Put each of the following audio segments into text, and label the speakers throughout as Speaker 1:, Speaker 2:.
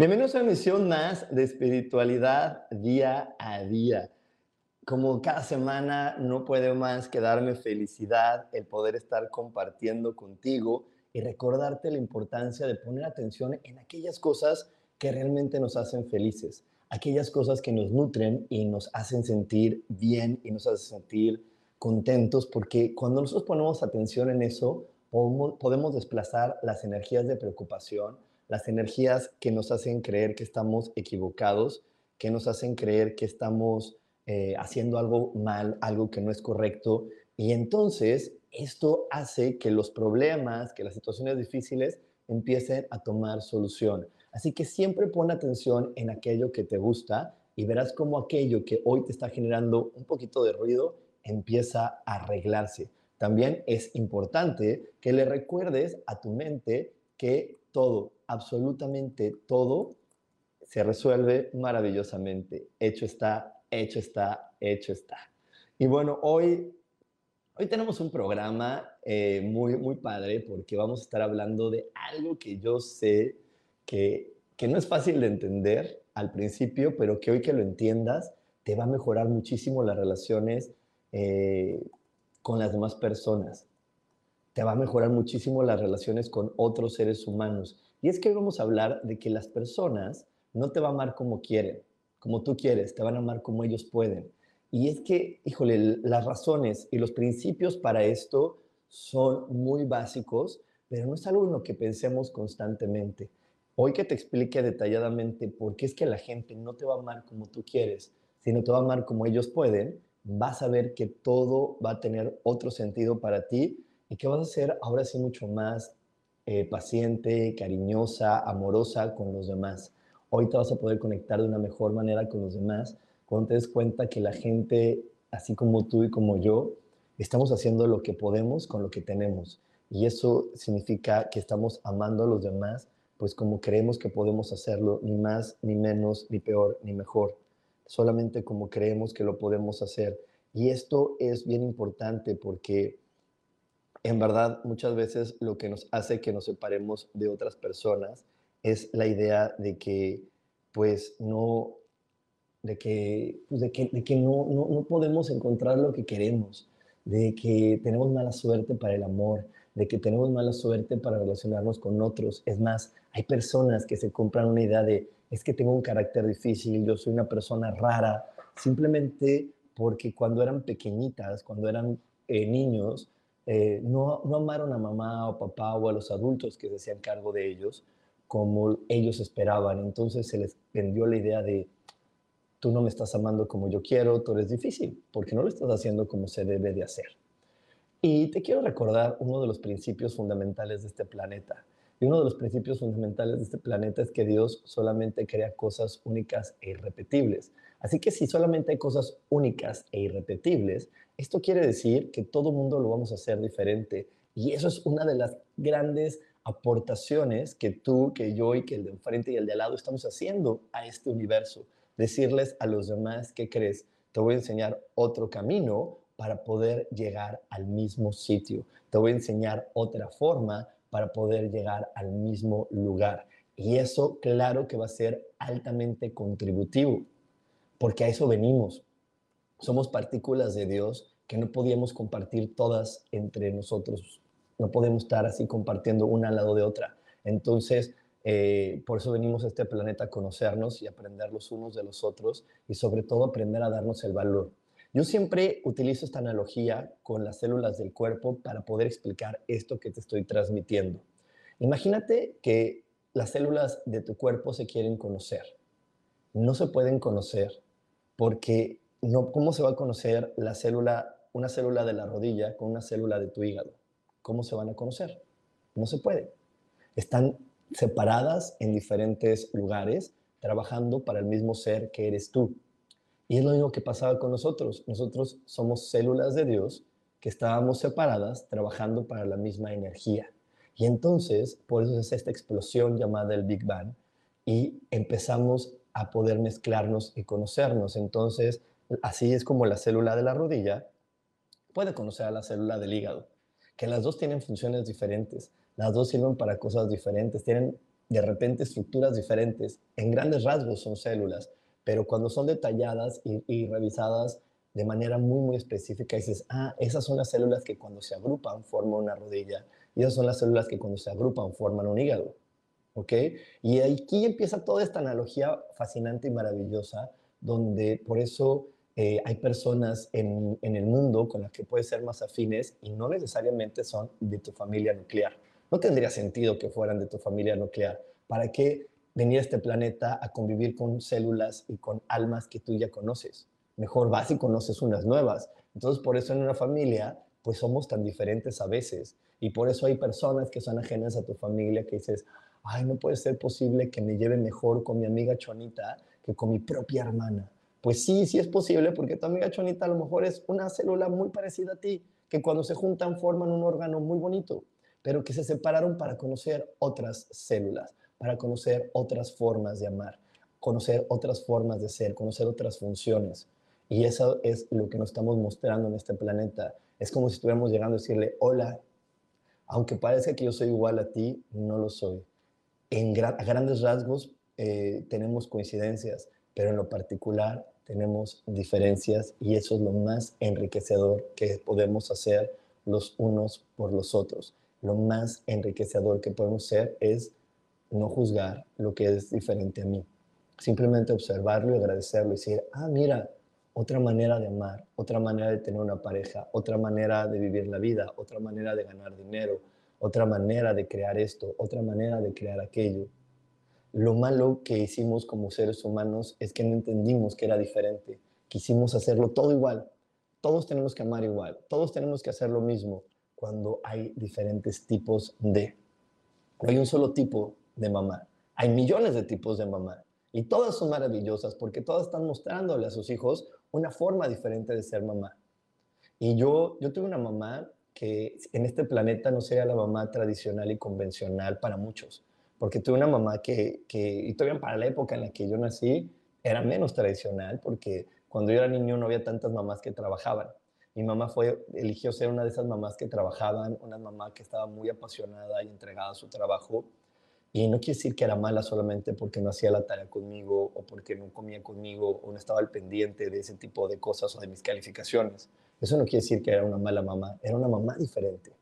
Speaker 1: Bienvenidos a una emisión más de espiritualidad día a día. Como cada semana no puede más que darme felicidad el poder estar compartiendo contigo y recordarte la importancia de poner atención en aquellas cosas que realmente nos hacen felices, aquellas cosas que nos nutren y nos hacen sentir bien y nos hacen sentir contentos, porque cuando nosotros ponemos atención en eso, podemos desplazar las energías de preocupación, las energías que nos hacen creer que estamos equivocados, que nos hacen creer que estamos eh, haciendo algo mal, algo que no es correcto. Y entonces esto hace que los problemas, que las situaciones difíciles empiecen a tomar solución. Así que siempre pon atención en aquello que te gusta y verás cómo aquello que hoy te está generando un poquito de ruido empieza a arreglarse. También es importante que le recuerdes a tu mente que todo, absolutamente todo, se resuelve maravillosamente. Hecho está, hecho está, hecho está. Y bueno, hoy, hoy tenemos un programa eh, muy, muy padre porque vamos a estar hablando de algo que yo sé que, que no es fácil de entender al principio, pero que hoy que lo entiendas te va a mejorar muchísimo las relaciones eh, con las demás personas te va a mejorar muchísimo las relaciones con otros seres humanos. Y es que hoy vamos a hablar de que las personas no te van a amar como quieren, como tú quieres, te van a amar como ellos pueden. Y es que, híjole, las razones y los principios para esto son muy básicos, pero no es algo en lo que pensemos constantemente. Hoy que te explique detalladamente por qué es que la gente no te va a amar como tú quieres, sino te va a amar como ellos pueden, vas a ver que todo va a tener otro sentido para ti y que vas a ser ahora sí mucho más eh, paciente, cariñosa, amorosa con los demás. Hoy te vas a poder conectar de una mejor manera con los demás cuando te des cuenta que la gente, así como tú y como yo, estamos haciendo lo que podemos con lo que tenemos. Y eso significa que estamos amando a los demás, pues como creemos que podemos hacerlo, ni más, ni menos, ni peor, ni mejor, solamente como creemos que lo podemos hacer. Y esto es bien importante porque en verdad muchas veces lo que nos hace que nos separemos de otras personas es la idea de que pues no de que, pues, de que, de que no, no, no, podemos encontrar lo que queremos, de que tenemos mala suerte para el amor, de que tenemos mala suerte para relacionarnos con otros. Es más, hay personas que se compran una idea de, es que tengo un carácter difícil, yo soy una persona rara, simplemente porque cuando eran pequeñitas, cuando eran eh, niños, eh, no, no amaron a mamá o papá o a los adultos que se hacían cargo de ellos como ellos esperaban. Entonces se les vendió la idea de, tú no me estás amando como yo quiero, tú eres difícil, porque no lo estás haciendo como se debe de hacer. Y te quiero recordar uno de los principios fundamentales de este planeta. Y uno de los principios fundamentales de este planeta es que Dios solamente crea cosas únicas e irrepetibles. Así que si solamente hay cosas únicas e irrepetibles, esto quiere decir que todo mundo lo vamos a hacer diferente. Y eso es una de las grandes aportaciones que tú, que yo y que el de enfrente y el de al lado estamos haciendo a este universo. Decirles a los demás, ¿qué crees? Te voy a enseñar otro camino para poder llegar al mismo sitio. Te voy a enseñar otra forma para poder llegar al mismo lugar. Y eso, claro que va a ser altamente contributivo porque a eso venimos. Somos partículas de Dios que no podíamos compartir todas entre nosotros. No podemos estar así compartiendo una al lado de otra. Entonces, eh, por eso venimos a este planeta a conocernos y aprender los unos de los otros y sobre todo aprender a darnos el valor. Yo siempre utilizo esta analogía con las células del cuerpo para poder explicar esto que te estoy transmitiendo. Imagínate que las células de tu cuerpo se quieren conocer. No se pueden conocer porque no, ¿cómo se va a conocer la célula, una célula de la rodilla con una célula de tu hígado? ¿Cómo se van a conocer? No se puede. Están separadas en diferentes lugares, trabajando para el mismo ser que eres tú. Y es lo mismo que pasaba con nosotros. Nosotros somos células de Dios que estábamos separadas trabajando para la misma energía. Y entonces, por eso es esta explosión llamada el Big Bang, y empezamos a poder mezclarnos y conocernos. Entonces, así es como la célula de la rodilla puede conocer a la célula del hígado, que las dos tienen funciones diferentes, las dos sirven para cosas diferentes, tienen de repente estructuras diferentes, en grandes rasgos son células, pero cuando son detalladas y, revisadas de manera muy, muy específica, dices, ah, esas son las células que cuando se agrupan forman una rodilla, y esas son las células que cuando se agrupan forman un hígado. ¿Ok? Y aquí empieza toda esta analogía fascinante y maravillosa, donde por eso eh, hay personas en, el mundo con las que puedes ser más afines y no necesariamente son de tu familia nuclear. No tendría sentido que fueran de tu familia nuclear. ¿Para qué venir a este planeta a convivir con células y con almas que tú ya conoces. Mejor vas y conoces unas nuevas. Entonces, por eso en una familia, pues somos tan diferentes a veces. Y por eso hay personas que son ajenas a tu familia que dices, ay, no puede ser posible que me lleve mejor con mi amiga Chonita que con mi propia hermana. Pues sí, sí es posible porque tu amiga Chonita a lo mejor es una célula muy parecida a ti, que cuando se juntan forman un órgano muy bonito, pero que se separaron para conocer otras células para conocer otras formas de amar, conocer otras formas de ser, conocer otras funciones. Y eso es lo que nos estamos mostrando en este planeta. Es como si estuviéramos llegando a decirle, hola, aunque parezca que yo soy igual a ti, no lo soy. En grandes rasgos eh, tenemos coincidencias, pero en lo particular tenemos diferencias y eso es lo más enriquecedor que podemos hacer los unos por los otros. Lo más enriquecedor que podemos ser es no juzgar lo que es diferente a mí. Simplemente observarlo y agradecerlo y decir, ah, mira, otra manera de amar, otra manera de tener una pareja, otra manera de vivir la vida, otra manera de ganar dinero, otra manera de crear esto, otra manera de crear aquello. Lo malo que hicimos como seres humanos es que no entendimos que era diferente. Quisimos hacerlo todo igual. Todos tenemos que amar igual. Todos tenemos que hacer lo mismo cuando hay diferentes tipos de. No hay un solo tipo de mamá. Hay millones de tipos de mamá y todas son maravillosas porque todas están mostrándole a sus hijos una forma diferente de ser mamá. Y yo, yo tuve una mamá que en este planeta no sería la mamá tradicional y convencional para muchos, porque tuve una mamá que, que, y todavía para la época en la que yo nací, era menos tradicional, porque cuando yo era niño no había tantas mamás que trabajaban. Mi mamá fue, eligió ser una de esas mamás que trabajaban, una mamá que estaba muy apasionada y entregada a su trabajo, y no quiere decir que era mala solamente porque no hacía la tarea conmigo o porque no comía conmigo o no estaba al pendiente de ese tipo de cosas o de mis calificaciones. Eso no quiere decir que era una mala mamá, era una mamá diferente,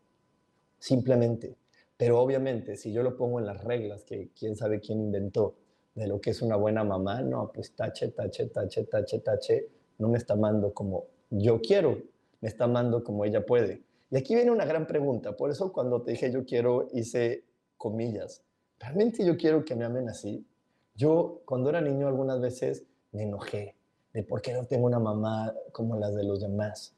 Speaker 1: simplemente. Pero obviamente, si yo lo pongo en las reglas que quién sabe quién inventó de lo que es una buena mamá, no, pues tache, tache, tache, tache, tache, no me está amando como yo quiero, me está amando como ella puede. Y aquí viene una gran pregunta, por eso cuando te dije yo quiero hice comillas, ¿realmente yo quiero que me amen así? Yo cuando era niño algunas veces me enojé de por qué no tengo una mamá como las de los demás.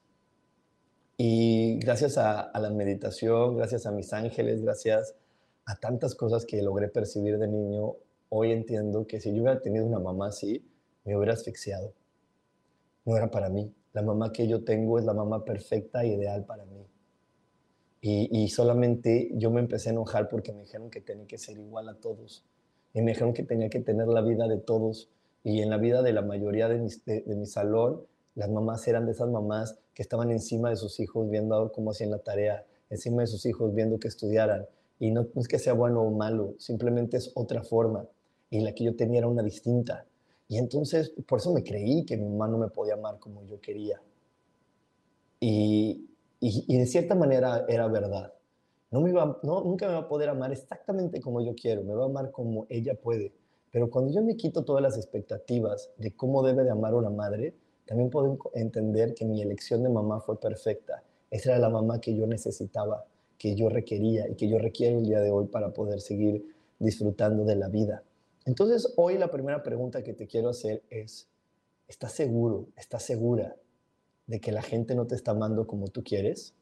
Speaker 1: Y gracias a, la meditación, gracias a mis ángeles, gracias a tantas cosas que logré percibir de niño, hoy entiendo que si yo hubiera tenido una mamá así, me hubiera asfixiado. No era para mí. La mamá que yo tengo es la mamá perfecta e ideal para mí. Y, solamente yo me empecé a enojar porque me dijeron que tenía que ser igual a todos. Y me dijeron que tenía que tener la vida de todos. Y en la vida de la mayoría de, de, mi salón, las mamás eran de esas mamás que estaban encima de sus hijos viendo cómo hacían la tarea, encima de sus hijos viendo que estudiaran. Y no, es que sea bueno o malo, simplemente es otra forma. Y la que yo tenía era una distinta. Y entonces, por eso me creí que mi mamá no me podía amar como yo quería. Y, y, de cierta manera era verdad. No me iba, no, nunca me va a poder amar exactamente como yo quiero, me va a amar como ella puede. Pero cuando yo me quito todas las expectativas de cómo debe de amar una madre, también puedo entender que mi elección de mamá fue perfecta. Esa era la mamá que yo necesitaba, que yo requería y que yo requiero el día de hoy para poder seguir disfrutando de la vida. Entonces, hoy la primera pregunta que te quiero hacer es, ¿estás seguro, estás segura de que la gente no te está amando como tú quieres?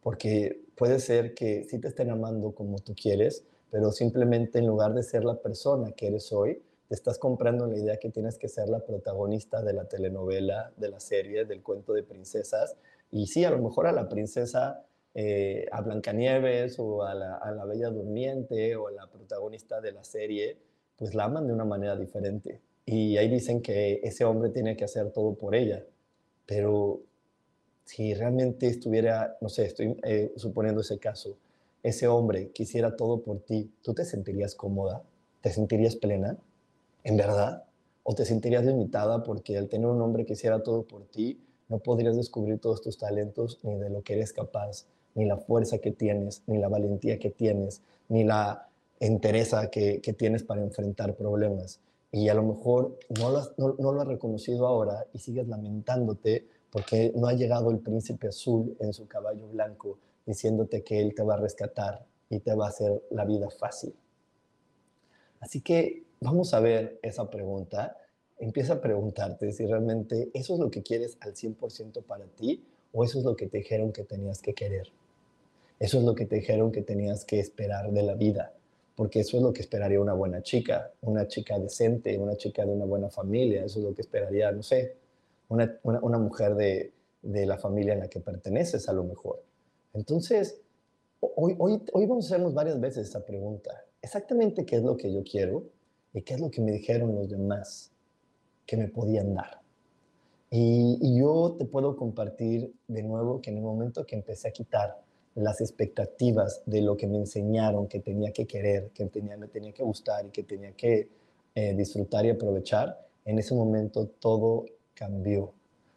Speaker 1: Porque puede ser que sí te estén amando como tú quieres, pero simplemente en lugar de ser la persona que eres hoy, te estás comprando la idea que tienes que ser la protagonista de la telenovela, de la serie, del cuento de princesas. Y sí, a lo mejor a la princesa, eh, a Blancanieves o a la, Bella Durmiente o a la protagonista de la serie, pues la aman de una manera diferente. Y ahí dicen que ese hombre tiene que hacer todo por ella. Pero si realmente estuviera, no sé, estoy eh, suponiendo ese caso, ese hombre quisiera todo por ti, ¿tú te sentirías cómoda? ¿Te sentirías plena? ¿En verdad? ¿O te sentirías limitada porque al tener un hombre que hiciera todo por ti, no podrías descubrir todos tus talentos ni de lo que eres capaz, ni la fuerza que tienes, ni la valentía que tienes, ni la entereza que, tienes para enfrentar problemas? Y a lo mejor no lo, has, no, no lo has reconocido ahora y sigues lamentándote porque no ha llegado el príncipe azul en su caballo blanco diciéndote que él te va a rescatar y te va a hacer la vida fácil. Así que vamos a ver esa pregunta. Empieza a preguntarte si realmente eso es lo que quieres al 100% para ti o eso es lo que te dijeron que tenías que querer. Eso es lo que te dijeron que tenías que esperar de la vida, porque eso es lo que esperaría una buena chica, una chica decente, una chica de una buena familia, eso es lo que esperaría, no sé, una, una, mujer de, de, la familia en la que perteneces a lo mejor. Entonces, hoy, hoy, hoy vamos a hacernos varias veces esta pregunta. Exactamente qué es lo que yo quiero y qué es lo que me dijeron los demás que me podían dar. Y, y, yo te puedo compartir de nuevo que en el momento que empecé a quitar las expectativas de lo que me enseñaron que tenía que querer, que tenía, me tenía que gustar y que tenía que eh, disfrutar y aprovechar, en ese momento todo cambió,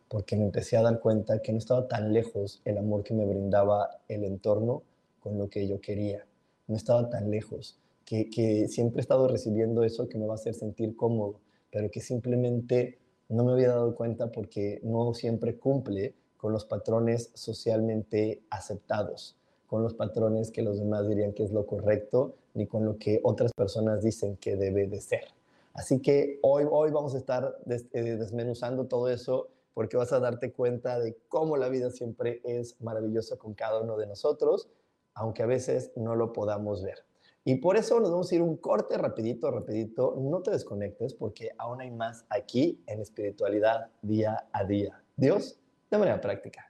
Speaker 1: porque me empecé a dar cuenta que no estaba tan lejos el amor que me brindaba el entorno con lo que yo quería. No estaba tan lejos, que, que siempre he estado recibiendo eso que me va a hacer sentir cómodo, pero que simplemente no me había dado cuenta porque no siempre cumple con los patrones socialmente aceptados, con los patrones que los demás dirían que es lo correcto, ni con lo que otras personas dicen que debe de ser. Así que hoy, hoy vamos a estar eh, desmenuzando todo eso porque vas a darte cuenta de cómo la vida siempre es maravillosa con cada uno de nosotros, aunque a veces no lo podamos ver. Y por eso nos vamos a ir un corte rapidito, rapidito. No te desconectes porque aún hay más aquí en espiritualidad día a día. Dios, de manera práctica.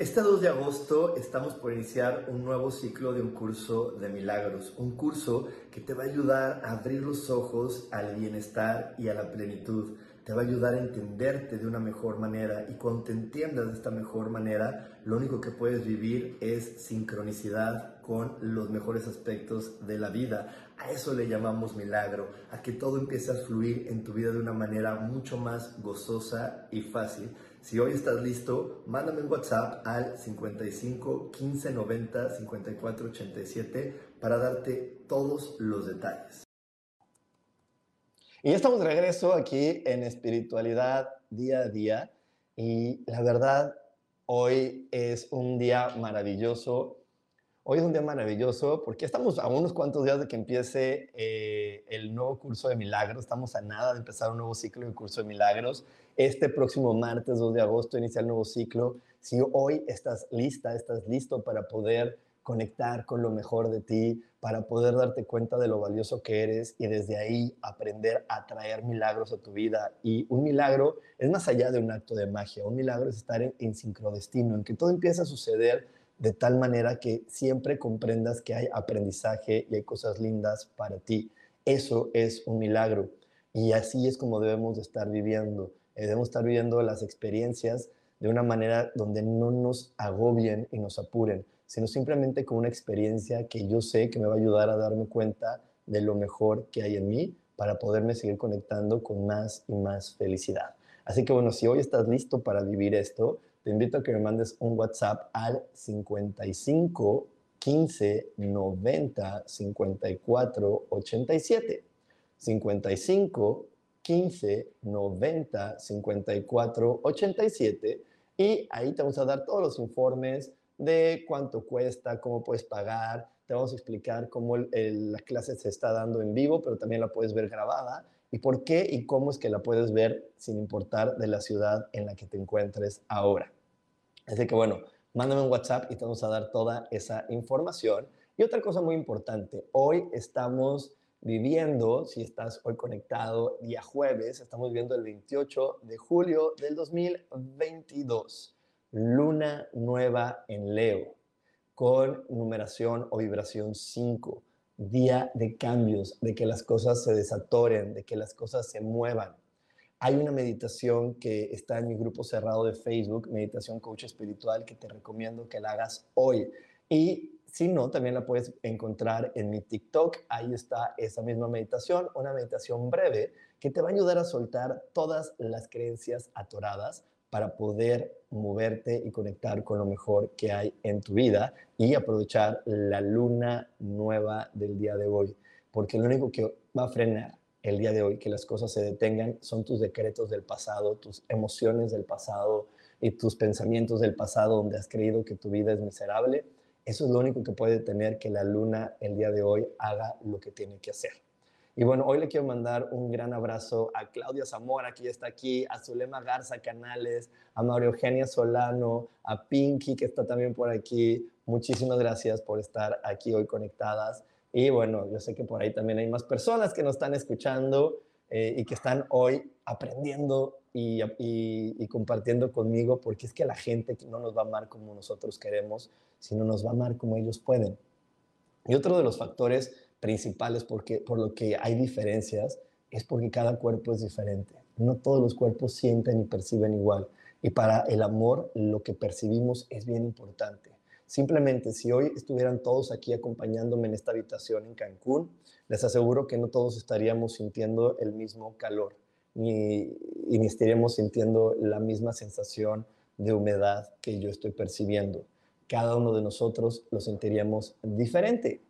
Speaker 1: Este 2 de agosto estamos por iniciar un nuevo ciclo de un curso de milagros, un curso que te va a ayudar a abrir los ojos al bienestar y a la plenitud, te va a ayudar a entenderte de una mejor manera y cuando te entiendas de esta mejor manera, lo único que puedes vivir es sincronicidad con los mejores aspectos de la vida. A eso le llamamos milagro, a que todo empiece a fluir en tu vida de una manera mucho más gozosa y fácil. Si hoy estás listo, mándame un WhatsApp al 55 15 90 54 87 para darte todos los detalles. Y ya estamos de regreso aquí en espiritualidad día a día y la verdad, hoy es un día maravilloso. Hoy es un día maravilloso porque estamos a unos cuantos días de que empiece eh, el nuevo curso de milagros. Estamos a nada de empezar un nuevo ciclo de curso de milagros. Este próximo martes 2 de agosto inicia el nuevo ciclo. Si hoy estás lista, estás listo para poder conectar con lo mejor de ti, para poder darte cuenta de lo valioso que eres y desde ahí aprender a traer milagros a tu vida. Y un milagro es más allá de un acto de magia, un milagro es estar en, en sincrodestino, en que todo empieza a suceder de tal manera que siempre comprendas que hay aprendizaje y hay cosas lindas para ti. Eso es un milagro y así es como debemos de estar viviendo eh, debemos estar viviendo las experiencias de una manera donde no nos agobien y nos apuren, sino simplemente con una experiencia que yo sé que me va a ayudar a darme cuenta de lo mejor que hay en mí para poderme seguir conectando con más y más felicidad. Así que bueno, si hoy estás listo para vivir esto, te invito a que me mandes un WhatsApp al 55 15 90 54 87. 55 15 90 54 87 y ahí te vamos a dar todos los informes de cuánto cuesta, cómo puedes pagar, te vamos a explicar cómo la clase se está dando en vivo, pero también la puedes ver grabada y por qué y cómo es que la puedes ver sin importar de la ciudad en la que te encuentres ahora. Así que bueno, mándame un WhatsApp y te vamos a dar toda esa información. Y otra cosa muy importante, hoy estamos viviendo, si estás hoy conectado día jueves, estamos viendo el 28 de julio del 2022, luna nueva en Leo, con numeración o vibración 5, día de cambios, de que las cosas se desatoren, de que las cosas se muevan. Hay una meditación que está en mi grupo cerrado de Facebook, Meditación Coach Espiritual, que te recomiendo que la hagas hoy. Y si no, también la puedes encontrar en mi TikTok. Ahí está esa misma meditación, una meditación breve que te va a ayudar a soltar todas las creencias atoradas para poder moverte y conectar con lo mejor que hay en tu vida y aprovechar la luna nueva del día de hoy. Porque lo único que va a frenar el día de hoy, que las cosas se detengan, son tus decretos del pasado, tus emociones del pasado y tus pensamientos del pasado donde has creído que tu vida es miserable. Eso es lo único que puede tener que la luna el día de hoy haga lo que tiene que hacer. Y bueno, hoy le quiero mandar un gran abrazo a Claudia Zamora, que ya está aquí, a Zulema Garza Canales, a María Eugenia Solano, a Pinky, que está también por aquí. Muchísimas gracias por estar aquí hoy conectadas. Y bueno, yo sé que por ahí también hay más personas que nos están escuchando eh, y que están hoy aprendiendo y, y, compartiendo conmigo, porque es que la gente no nos va a amar como nosotros queremos, sino nos va a amar como ellos pueden. Y otro de los factores principales porque, por lo que hay diferencias es porque cada cuerpo es diferente. No todos los cuerpos sienten y perciben igual. Y para el amor lo que percibimos es bien importante. Simplemente si hoy estuvieran todos aquí acompañándome en esta habitación en Cancún, les aseguro que no todos estaríamos sintiendo el mismo calor, ni, ni estaríamos sintiendo la misma sensación de humedad que yo estoy percibiendo. Cada uno de nosotros lo sentiríamos diferente.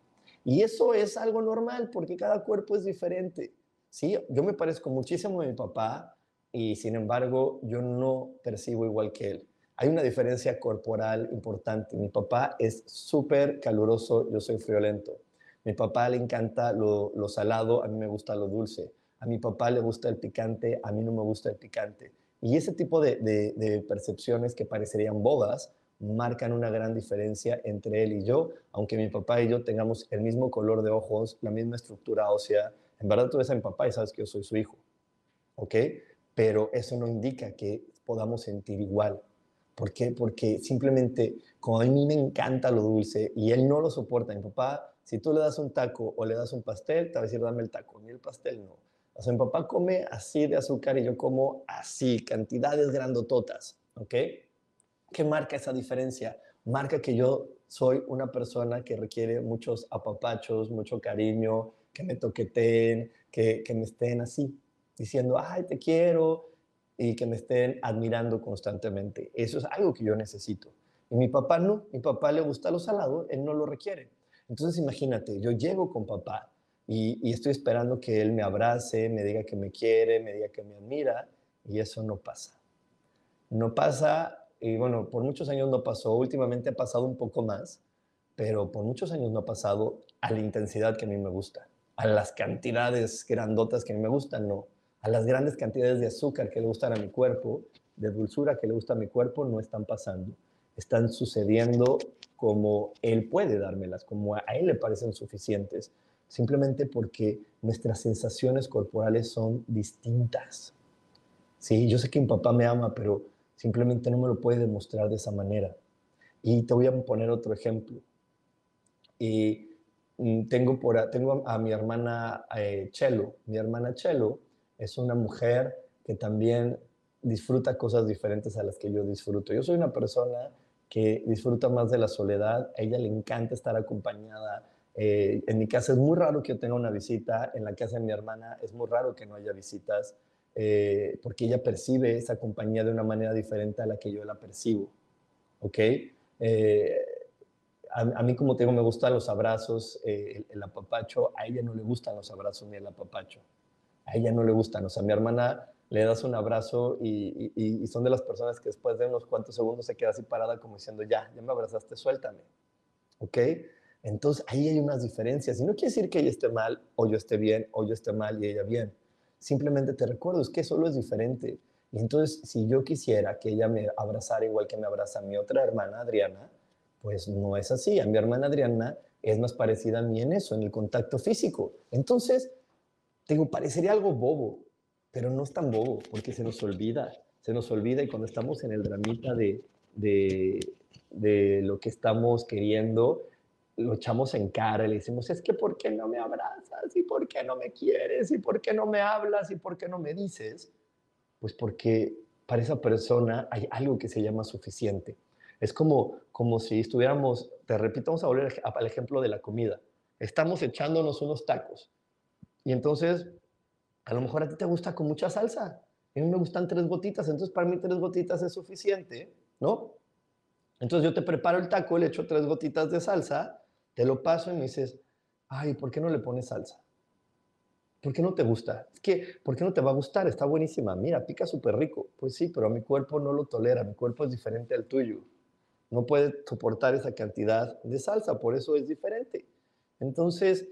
Speaker 1: Y eso es algo normal porque cada cuerpo es diferente. ¿sí? Yo me parezco muchísimo a mi papá y sin embargo yo no percibo igual que él hay una diferencia corporal importante. Mi papá es súper caluroso, yo soy friolento. Mi papá le encanta lo, salado, a mí me gusta lo dulce. A mi papá le gusta el picante, a mí no me gusta el picante. Y ese tipo de, percepciones que parecerían bobas marcan una gran diferencia entre él y yo, aunque mi papá y yo tengamos el mismo color de ojos, la misma estructura ósea. En verdad tú ves a mi papá y sabes que yo soy su hijo, ¿ok? Pero eso no indica que podamos sentir igual. ¿Por qué? Porque simplemente, como a mí me encanta lo dulce y él no lo soporta, mi papá, si tú le das un taco o le das un pastel, te va a decir, dame el taco, ni el pastel no. O sea, mi papá come así de azúcar y yo como así, cantidades grandototas, ¿ok? ¿Qué marca esa diferencia? Marca que yo soy una persona que requiere muchos apapachos, mucho cariño, que me toqueteen, que, que me estén así, diciendo, ay, te quiero, y que me estén admirando constantemente. Eso es algo que yo necesito. Y mi papá no, mi papá le gusta lo salado, él no lo requiere. Entonces imagínate, yo llego con papá y, estoy esperando que él me abrace, me diga que me quiere, me diga que me admira, y eso no pasa. No pasa, y bueno, por muchos años no pasó, últimamente ha pasado un poco más, pero por muchos años no ha pasado a la intensidad que a mí me gusta, a las cantidades grandotas que a mí me gustan, no a las grandes cantidades de azúcar que le gustan a mi cuerpo, de dulzura que le gusta a mi cuerpo, no están pasando. Están sucediendo como Él puede dármelas, como a Él le parecen suficientes, simplemente porque nuestras sensaciones corporales son distintas. Sí, yo sé que mi papá me ama, pero simplemente no me lo puede demostrar de esa manera. Y te voy a poner otro ejemplo. Y mm, tengo, por, tengo a, mi hermana eh, Chelo. Mi hermana Chelo es una mujer que también disfruta cosas diferentes a las que yo disfruto. Yo soy una persona que disfruta más de la soledad, a ella le encanta estar acompañada. Eh, en mi casa es muy raro que yo tenga una visita, en la casa de mi hermana es muy raro que no haya visitas, eh, porque ella percibe esa compañía de una manera diferente a la que yo la percibo. ¿Ok? Eh, a, mí, como te digo, me gustan los abrazos, el, el apapacho, a ella no le gustan los abrazos ni el apapacho. a ella no le gustan. O sea, a mi hermana le das un abrazo y, y, son de las personas que después de unos cuantos segundos se queda así parada como diciendo, ya, ya me abrazaste, suéltame. ¿Ok? Entonces ahí hay unas diferencias. Y no quiere decir que ella esté mal o yo esté bien o yo esté mal y ella bien. Simplemente te recuerdo, es que solo es diferente. Y entonces, si yo quisiera que ella me abrazara igual que me abraza mi otra hermana, Adriana, pues no es así. A mi hermana Adriana es más parecida a mí en eso, en el contacto físico. Entonces, digo, parecería algo bobo, pero no es tan bobo, porque se nos olvida, se nos olvida y cuando estamos en el dramita de, de, de lo que estamos queriendo, lo echamos en cara le decimos, es que ¿por qué no me abrazas? ¿Y por qué no me quieres? ¿Y por qué no me hablas? ¿Y por qué no me dices? Pues porque para esa persona hay algo que se llama suficiente. Es como, como si estuviéramos, te repito, vamos a volver al ejemplo de la comida. Estamos echándonos unos tacos y entonces a lo mejor a ti te gusta con mucha salsa. A mí me gustan tres gotitas, entonces para mí tres gotitas es suficiente, ¿no? Entonces yo te preparo el taco, le echo tres gotitas de salsa, te lo paso y me dices, ay, ¿por qué no le pones salsa? ¿Por qué no te gusta? Es que, ¿por qué no te va a gustar? Está buenísima. Mira, pica súper rico. Pues sí, pero mi cuerpo no lo tolera. Mi cuerpo es diferente al tuyo. No puede soportar esa cantidad de salsa, por eso es diferente. Entonces,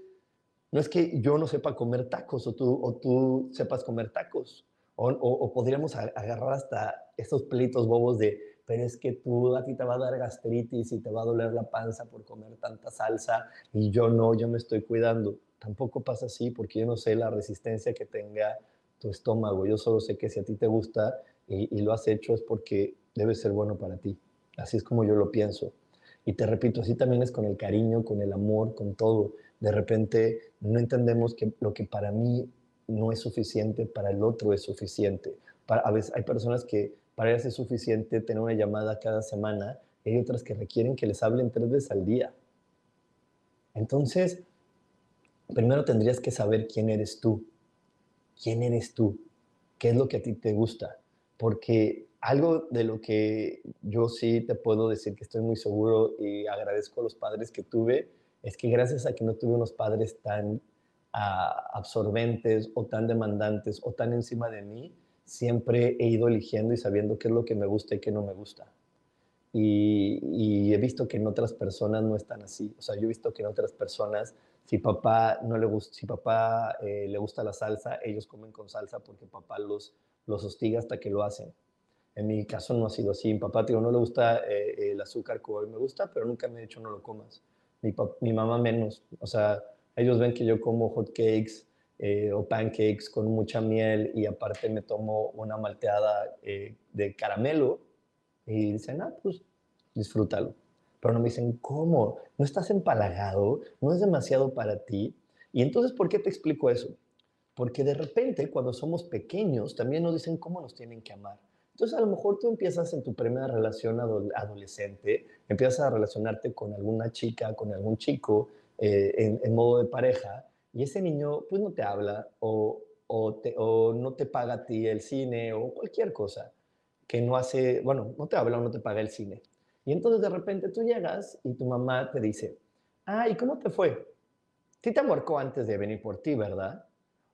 Speaker 1: no es que yo no sepa comer tacos o tú, o tú sepas comer tacos. O, podríamos agarrar hasta estos pleitos bobos de, pero es que tú a ti te va a dar gastritis y te va a doler la panza por comer tanta salsa y yo no, yo me estoy cuidando tampoco pasa así porque yo no sé la resistencia que tenga tu estómago. Yo solo sé que si a ti te gusta y, lo has hecho es porque debe ser bueno para ti. Así es como yo lo pienso. Y te repito, así también es con el cariño, con el amor, con todo. De repente no entendemos que lo que para mí no es suficiente, para el otro es suficiente. Para, a veces hay personas que para ellas es suficiente tener una llamada cada semana y hay otras que requieren que les hablen tres veces al día. Entonces, primero tendrías que saber quién eres tú. ¿Quién eres tú? ¿Qué es lo que a ti te gusta? Porque algo de lo que yo sí te puedo decir que estoy muy seguro y agradezco a los padres que tuve, es que gracias a que no tuve unos padres tan ah, absorbentes o tan demandantes o tan encima de mí, siempre he ido eligiendo y sabiendo qué es lo que me gusta y qué no me gusta. Y, he visto que en otras personas no están así. O sea, yo he visto que en otras personas si papá no le gusta, si papá eh, le gusta la salsa, ellos comen con salsa porque papá los, los hostiga hasta que lo hacen. En mi caso no ha sido así. Mi papá, digo, no le gusta eh, el azúcar como a me gusta, pero nunca me ha dicho no lo comas. Mi, mi mamá menos. O sea, ellos ven que yo como hot cakes eh, o pancakes con mucha miel y aparte me tomo una malteada de caramelo y dicen, ah, pues disfrútalo pero no me dicen, ¿cómo? ¿No estás empalagado? ¿No es demasiado para ti? Y entonces, ¿por qué te explico eso? Porque de repente, cuando somos pequeños, también nos dicen cómo nos tienen que amar. Entonces, a lo mejor tú empiezas en tu primera relación adolescente, empiezas a relacionarte con alguna chica, con algún chico, eh, en, modo de pareja, y ese niño, pues, no te habla o, o, o no te paga a ti el cine o cualquier cosa que no hace, bueno, no te habla o no te paga el cine. Y entonces de repente tú llegas y tu mamá te dice, ah, ¿y cómo te fue? Sí te marcó antes de venir por ti, ¿verdad?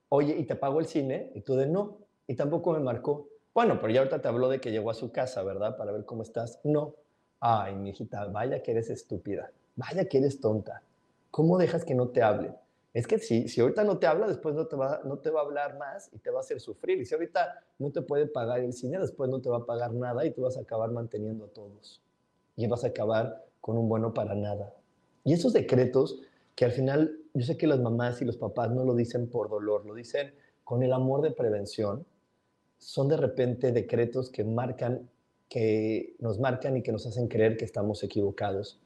Speaker 1: Oye, ¿y te pagó el cine? Y tú de no, y tampoco me marcó. Bueno, pero ya ahorita te habló de que llegó a su casa, ¿verdad? Para ver cómo estás. No. Ay, mi hijita, vaya que eres estúpida. Vaya que eres tonta. ¿Cómo dejas que no te hable? Es que si, si ahorita no te habla, después no te, va, no te va a hablar más y te va a hacer sufrir. Y si ahorita no te puede pagar el cine, después no te va a pagar nada y tú vas a acabar manteniendo a todos y vas a acabar con un bueno para nada. Y esos decretos que al final yo sé que las mamás y los papás no lo dicen por dolor, lo dicen con el amor de prevención, son de repente decretos que marcan, que nos marcan y que nos hacen creer que estamos equivocados.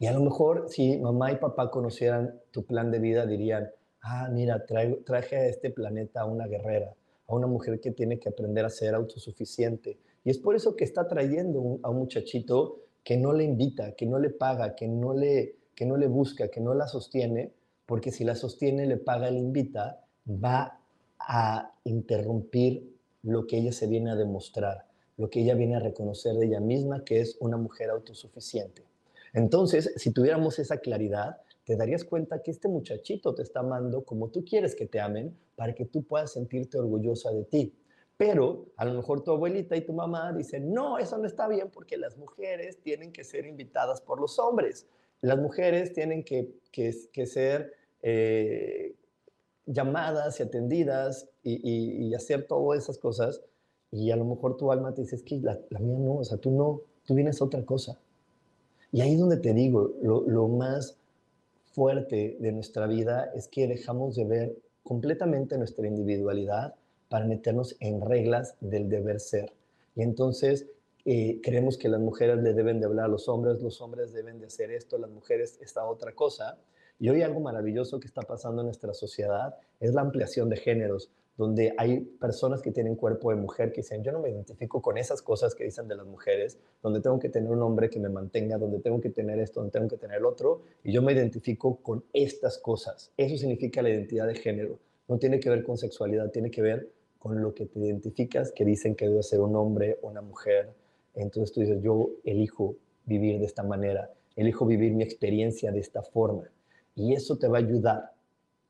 Speaker 1: Y a lo mejor si mamá y papá conocieran tu plan de vida dirían, ah, mira, traje a este planeta a una guerrera, a una mujer que tiene que aprender a ser autosuficiente, y es por eso que está trayendo a un muchachito que no le invita, que no le paga, que no le, que no le busca, que no la sostiene, porque si la sostiene, le paga, le invita, va a interrumpir lo que ella se viene a demostrar, lo que ella viene a reconocer de ella misma, que es una mujer autosuficiente. Entonces, si tuviéramos esa claridad, te darías cuenta que este muchachito te está amando como tú quieres que te amen para que tú puedas sentirte orgullosa de ti. Pero a lo mejor tu abuelita y tu mamá dicen, no, eso no está bien porque las mujeres tienen que ser invitadas por los hombres. Las mujeres tienen que, que, ser eh, llamadas y atendidas y, hacer todas esas cosas. Y a lo mejor tu alma te dice, que la, mía no, o sea, tú no, tú vienes a otra cosa. Y ahí es donde te digo, lo, lo más fuerte de nuestra vida es que dejamos de ver completamente nuestra individualidad para meternos en reglas del deber ser. Y entonces eh, creemos que las mujeres le deben de hablar a los hombres, los hombres deben de hacer esto, las mujeres esta otra cosa. Y hoy algo maravilloso que está pasando en nuestra sociedad es la ampliación de géneros, donde hay personas que tienen cuerpo de mujer que dicen, yo no me identifico con esas cosas que dicen de las mujeres, donde tengo que tener un hombre que me mantenga, donde tengo que tener esto, donde tengo que tener el otro, y yo me identifico con estas cosas. Eso significa la identidad de género. No tiene que ver con sexualidad, tiene que ver con lo que te identificas, que dicen que debe ser un hombre, una mujer. Entonces tú dices, yo elijo vivir de esta manera, elijo vivir mi experiencia de esta forma. Y eso te va a ayudar,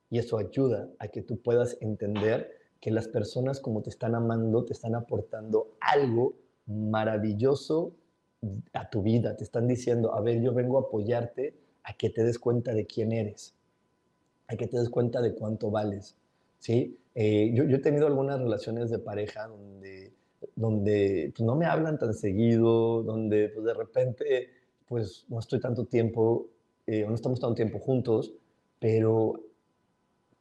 Speaker 1: y eso ayuda a que tú puedas entender que las personas como te están amando, te están aportando algo maravilloso a tu vida. Te están diciendo, a ver, yo vengo a apoyarte a que te des cuenta de quién eres, a que te des cuenta de cuánto vales. ¿sí? Eh, yo, he tenido algunas relaciones de pareja donde, donde pues, no me hablan tan seguido, donde pues, de repente pues no estoy tanto tiempo, eh, no estamos tanto tiempo juntos, pero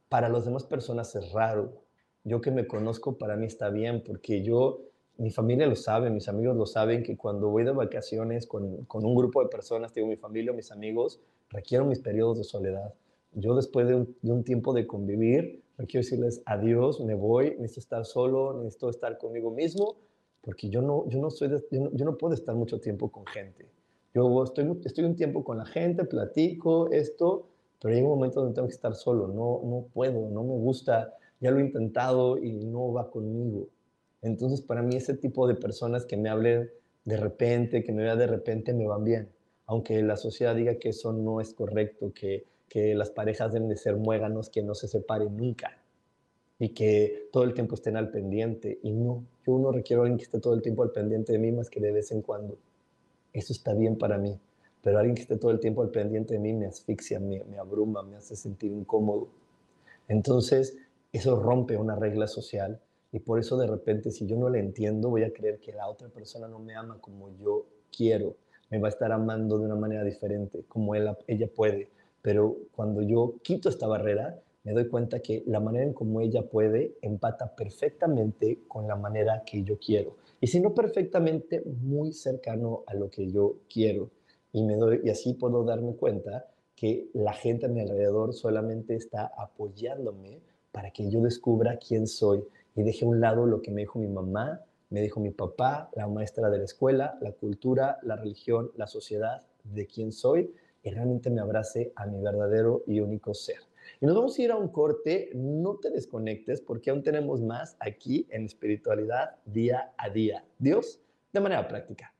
Speaker 1: para las demás personas es raro. Yo que me conozco, para mí está bien, porque yo, mi familia lo sabe, mis amigos lo saben, que cuando voy de vacaciones con, con un grupo de personas, digo mi familia, mis amigos, requiero mis periodos de soledad. Yo después de un, de un tiempo de convivir, quiero decirles adiós, me voy, necesito estar solo, necesito estar conmigo mismo, porque yo no, yo no, soy yo, no, puedo estar mucho tiempo con gente. Yo estoy, estoy un tiempo con la gente, platico esto, pero hay un momento donde tengo que estar solo, no, no puedo, no me gusta, ya lo he intentado y no va conmigo. Entonces, para mí ese tipo de personas que me hablen de repente, que me vean de repente, me van bien. Aunque la sociedad diga que eso no es correcto, que que las parejas deben de ser muéganos, que no se separen nunca y que todo el tiempo estén al pendiente. Y no, yo no requiero a alguien que esté todo el tiempo al pendiente de mí más que de vez en cuando. Eso está bien para mí, pero alguien que esté todo el tiempo al pendiente de mí me asfixia, me, me abruma, me hace sentir incómodo. Entonces, eso rompe una regla social y por eso de repente si yo no le entiendo voy a creer que la otra persona no me ama como yo quiero, me va a estar amando de una manera diferente, como él, ella puede pero cuando yo quito esta barrera, me doy cuenta que la manera en cómo ella puede empata perfectamente con la manera que yo quiero. Y si no perfectamente, muy cercano a lo que yo quiero. Y, me doy, y así puedo darme cuenta que la gente a mi alrededor solamente está apoyándome para que yo descubra quién soy y deje a un lado lo que me dijo mi mamá, me dijo mi papá, la maestra de la escuela, la cultura, la religión, la sociedad, de quién soy y realmente me abrace a mi verdadero y único ser. Y nos vamos a ir a un corte, no te desconectes porque aún tenemos más aquí en espiritualidad día a día. Dios, de manera práctica.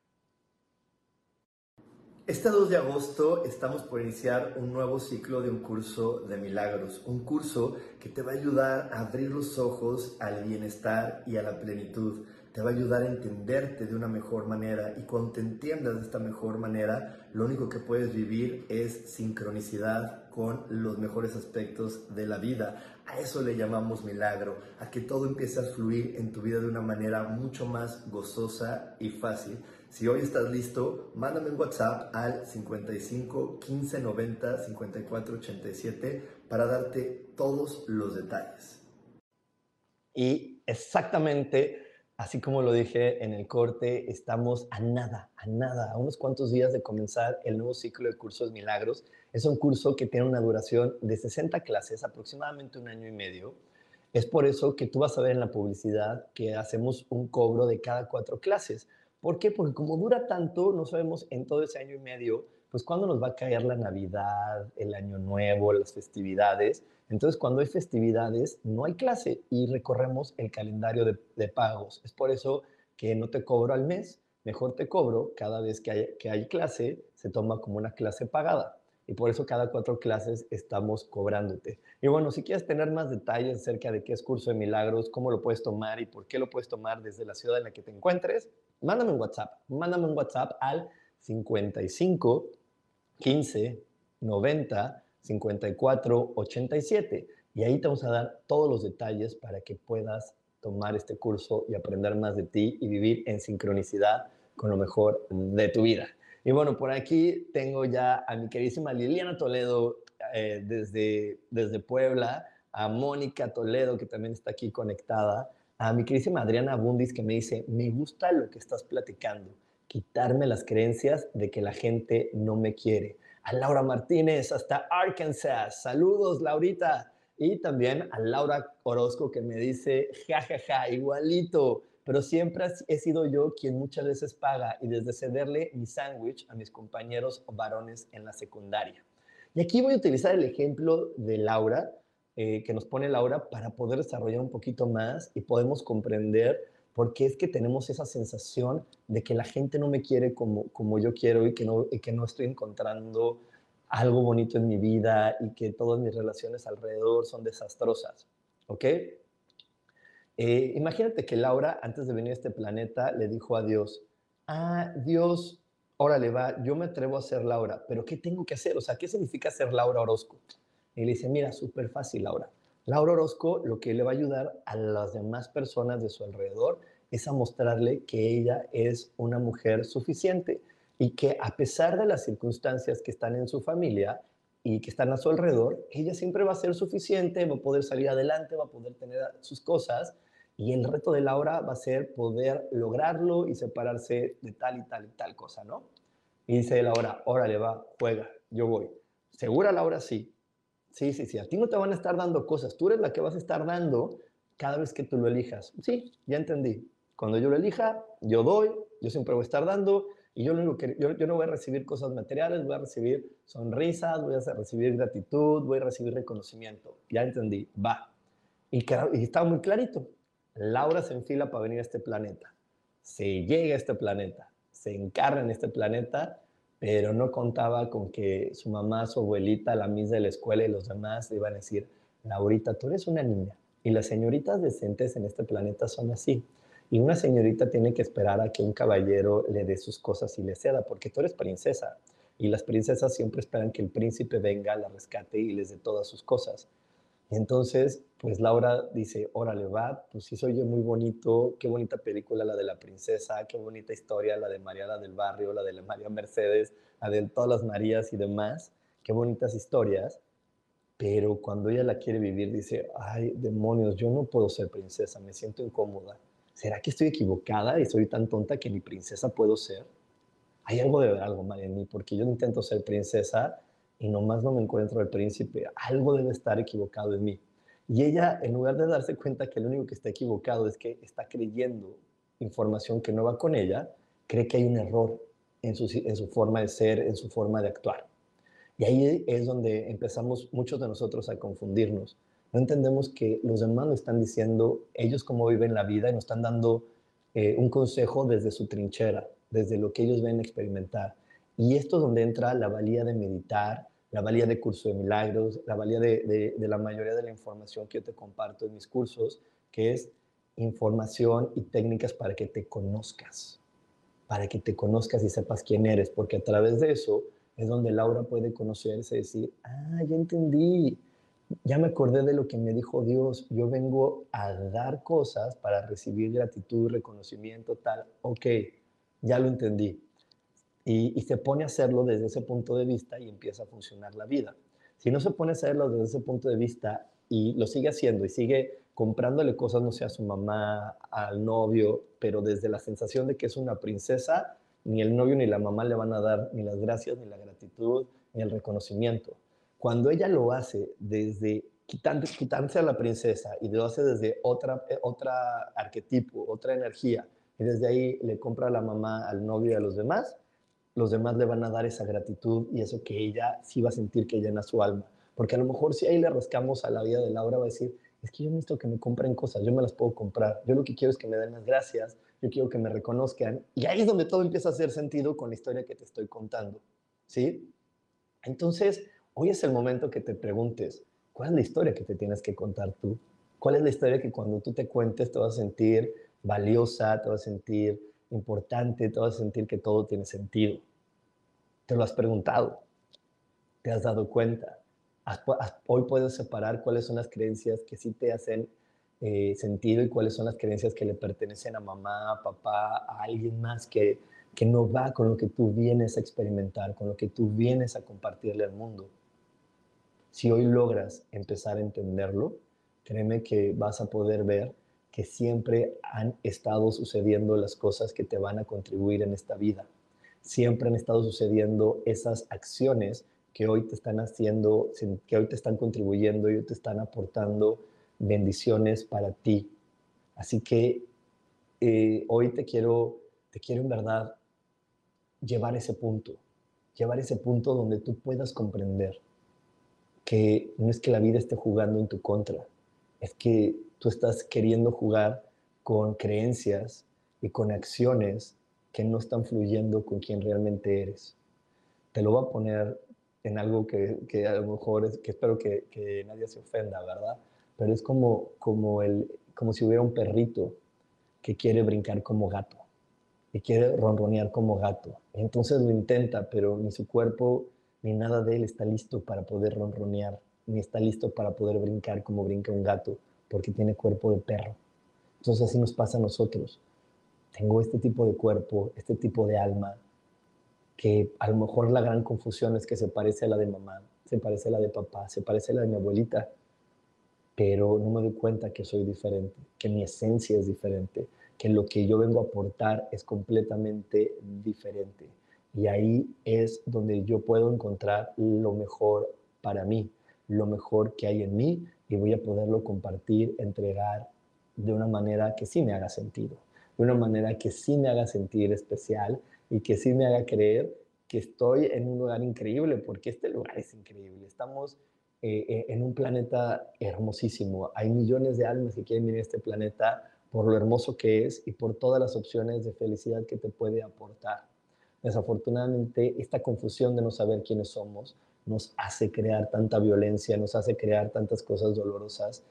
Speaker 1: Este 2 de agosto estamos por iniciar un nuevo ciclo de un curso de milagros, un curso que te va a ayudar a abrir los ojos al bienestar y a la plenitud te va a ayudar a entenderte de una mejor manera y cuando te entiendas de esta mejor manera, lo único que puedes vivir es sincronicidad con los mejores aspectos de la vida. A eso le llamamos milagro, a que todo empiece a fluir en tu vida de una manera mucho más gozosa y fácil. Si hoy estás listo, mándame un WhatsApp al 55 15 90 54 87 para darte todos los detalles. Y exactamente Así como lo dije en el corte, estamos a nada, a nada, a unos cuantos días de comenzar el nuevo ciclo de cursos milagros. Es un curso que tiene una duración de 60 clases, aproximadamente un año y medio. Es por eso que tú vas a ver en la publicidad que hacemos un cobro de cada cuatro clases. ¿Por qué? Porque como dura tanto, no sabemos en todo ese año y medio, pues cuándo nos va a caer la Navidad, el Año Nuevo, las festividades. Entonces, cuando hay festividades, no hay clase y recorremos el calendario de, pagos. Es por eso que no te cobro al mes, mejor te cobro cada vez que hay, que hay clase, se toma como una clase pagada. y por eso cada cuatro clases estamos cobrándote. Y bueno, si quieres tener más detalles acerca de qué es Curso de Milagros, cómo lo puedes tomar y por qué lo puedes tomar desde la ciudad en la que te encuentres, mándame un WhatsApp. Mándame un WhatsApp al 55 15 90 54 87 y ahí te vamos a dar todos los detalles para que puedas tomar este curso y aprender más de ti y vivir en sincronicidad con lo mejor de tu vida. Y bueno, por aquí tengo ya a mi queridísima Liliana Toledo eh, desde, desde Puebla, a Mónica Toledo que también está aquí conectada, a mi queridísima Adriana Bundis que me dice, me gusta lo que estás platicando, quitarme las creencias de que la gente no me quiere. A Laura Martínez hasta Arkansas, saludos Laurita. Y también a Laura Orozco que me dice, jajaja, ja, ja, igualito, pero siempre he sido yo quien muchas veces paga y desde cederle mi sándwich a mis compañeros varones en la secundaria. Y aquí voy a utilizar el ejemplo de Laura, eh, que nos pone Laura, para poder desarrollar un poquito más y podemos comprender por qué es que tenemos esa sensación de que la gente no me quiere como, como yo quiero y que no, que no estoy encontrando algo bonito en mi vida y que todas mis relaciones alrededor son desastrosas. ¿Ok? Eh, imagínate que Laura, antes de venir a este planeta, le dijo a Dios, ah, Dios, órale, va, yo me atrevo a ser Laura, pero ¿qué tengo que hacer? O sea, ¿qué significa ser Laura Orozco? Y le dice, mira, súper fácil, Laura. Laura Orozco lo que le va a ayudar a las demás personas de su alrededor es a mostrarle que ella es una mujer suficiente y que a pesar de las circunstancias que están en su familia y que están a su alrededor, ella siempre va a ser suficiente, va a poder salir adelante, va a poder tener sus cosas y el reto de Laura va a ser poder lograrlo y separarse de tal y tal y tal cosa, ¿no? Y dice Laura, órale, va, juega, yo voy. ¿Segura Laura? Sí. Sí, sí, sí. A ti no te van a estar dando cosas. Tú eres la que vas a estar dando cada vez que tú lo elijas. Sí, ya entendí. Cuando yo lo elija, yo doy, yo siempre voy a estar dando y yo, lo que, yo, no voy a recibir cosas materiales, voy a recibir sonrisas, voy a recibir gratitud, voy a recibir reconocimiento. Ya entendí, va. Y, y estaba muy clarito. Laura se enfila para venir a este planeta. Se llega a este planeta, se encarna en este planeta, pero no contaba con que su mamá, su abuelita, la misa de la escuela y los demás iban a decir, Laurita, tú eres una niña. Y las señoritas decentes en este planeta son así. Y una señorita tiene que esperar a que un caballero le dé sus cosas y le ceda, porque tú eres princesa. Y las princesas siempre esperan que el príncipe venga, la rescate y les dé todas sus cosas. Y entonces, pues Laura dice, órale, va, pues sí soy yo muy bonito, qué bonita película la de la princesa, qué bonita historia la de María la del barrio, la de la María Mercedes, la de todas las Marías y demás, qué bonitas historias. Pero cuando ella la quiere vivir, dice, ay, demonios, yo no puedo ser princesa, me siento incómoda ¿será que estoy equivocada y soy tan tonta que ni princesa puedo ser? Hay algo de algo mal en mí, porque yo intento ser princesa y nomás no me encuentro el príncipe. Algo debe estar equivocado en mí. Y ella, en lugar de darse cuenta que lo único que está equivocado es que está creyendo información que no va con ella, cree que hay un error en su, en su forma de ser, en su forma de actuar. Y ahí es donde empezamos muchos de nosotros a confundirnos no entendemos que los demás nos están diciendo ellos cómo viven la vida y nos están dando eh, un consejo desde su trinchera, desde lo que ellos ven experimentar. Y esto es donde entra la valía de meditar, la valía de curso de milagros, la valía de, de, la mayoría de la información que yo te comparto en mis cursos, que es información y técnicas para que te conozcas, para que te conozcas y sepas quién eres, porque a través de eso es donde Laura puede conocerse y decir, ah, ya entendí, ya me acordé de lo que me dijo Dios, yo vengo a dar cosas para recibir gratitud, reconocimiento, tal, ok, ya lo entendí. Y, se pone a hacerlo desde ese punto de vista y empieza a funcionar la vida. Si no se pone a hacerlo desde ese punto de vista y lo sigue haciendo y sigue comprándole cosas, no sé, a su mamá, al novio, pero desde la sensación de que es una princesa, ni el novio ni la mamá le van a dar ni las gracias, ni la gratitud, ni el reconocimiento cuando ella lo hace desde quitándose a la princesa y lo hace desde otra, eh, otra arquetipo, otra energía, y desde ahí le compra a la mamá, al novio y a los demás, los demás le van a dar esa gratitud y eso que ella sí va a sentir que llena su alma. Porque a lo mejor si ahí le rascamos a la vida de Laura, va a decir, es que yo necesito que me compren cosas, yo me las puedo comprar, yo lo que quiero es que me den las gracias, yo quiero que me reconozcan. Y ahí es donde todo empieza a hacer sentido con la historia que te estoy contando. ¿Sí? Entonces, hoy es el momento que te preguntes, ¿cuál es la historia que te tienes que contar tú? ¿Cuál es la historia que cuando tú te cuentes te vas a sentir valiosa, te vas a sentir importante, te vas a sentir que todo tiene sentido? ¿Te lo has preguntado? ¿Te has dado cuenta? Hoy puedes separar cuáles son las creencias que sí te hacen eh, sentido y cuáles son las creencias que le pertenecen a mamá, papá, a alguien más que, que no va con lo que tú vienes a experimentar, con lo que tú vienes a compartirle al mundo. Si hoy logras empezar a entenderlo, créeme que vas a poder ver que siempre han estado sucediendo las cosas que te van a contribuir en esta vida. Siempre han estado sucediendo esas acciones que hoy te están haciendo, que hoy te están contribuyendo y te están aportando bendiciones para ti. Así que eh, hoy te quiero, te quiero en verdad llevar ese punto, llevar ese punto donde tú puedas comprender que no es que la vida esté jugando en tu contra, es que tú estás queriendo jugar con creencias y con acciones que no están fluyendo con quien realmente eres. Te lo voy a poner en algo que, que a lo mejor es, que espero que, que, nadie se ofenda, ¿verdad? Pero es como, como, el, como si hubiera un perrito que quiere brincar como gato y quiere ronronear como gato. entonces lo intenta, pero ni su cuerpo ni nada de él está listo para poder ronronear, ni está listo para poder brincar como brinca un gato, porque tiene cuerpo de perro. Entonces así nos pasa a nosotros. Tengo este tipo de cuerpo, este tipo de alma, que a lo mejor la gran confusión es que se parece a la de mamá, se parece a la de papá, se parece a la de mi abuelita, pero no me doy cuenta que soy diferente, que mi esencia es diferente, que lo que yo vengo a aportar es completamente diferente. Y ahí es donde yo puedo encontrar lo mejor para mí, lo mejor que hay en mí y voy a poderlo compartir, entregar de una manera que sí me haga sentido, de una manera que sí me haga sentir especial y que sí me haga creer que estoy en un lugar increíble, porque este lugar es increíble. Estamos eh, eh, en un planeta hermosísimo. Hay millones de almas que quieren venir a este planeta por lo hermoso que es y por todas las opciones de felicidad que te puede aportar. Desafortunadamente, esta confusión de no saber quiénes somos nos hace crear tanta violencia, nos hace crear tantas cosas dolorosas